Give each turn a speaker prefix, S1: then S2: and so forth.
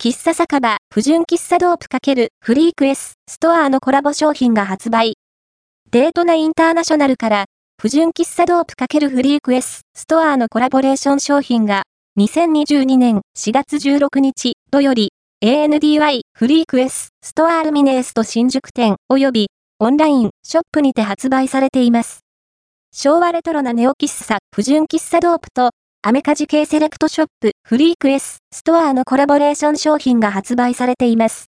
S1: 喫茶酒場、不純喫茶ドープ×フリークエスストアのコラボ商品が発売。デートナインターナショナルから、不純喫茶ドープ×フリークエスストアのコラボレーション商品が、2022年4月16日土より、ANDY フリークエスストアルミネースと新宿店及びオンラインショップにて発売されています。昭和レトロなネオ喫茶、不純喫茶ドープとアメカジ系セレクトショップ、フリークエス、ストアのコラボレーション商品が発売されています。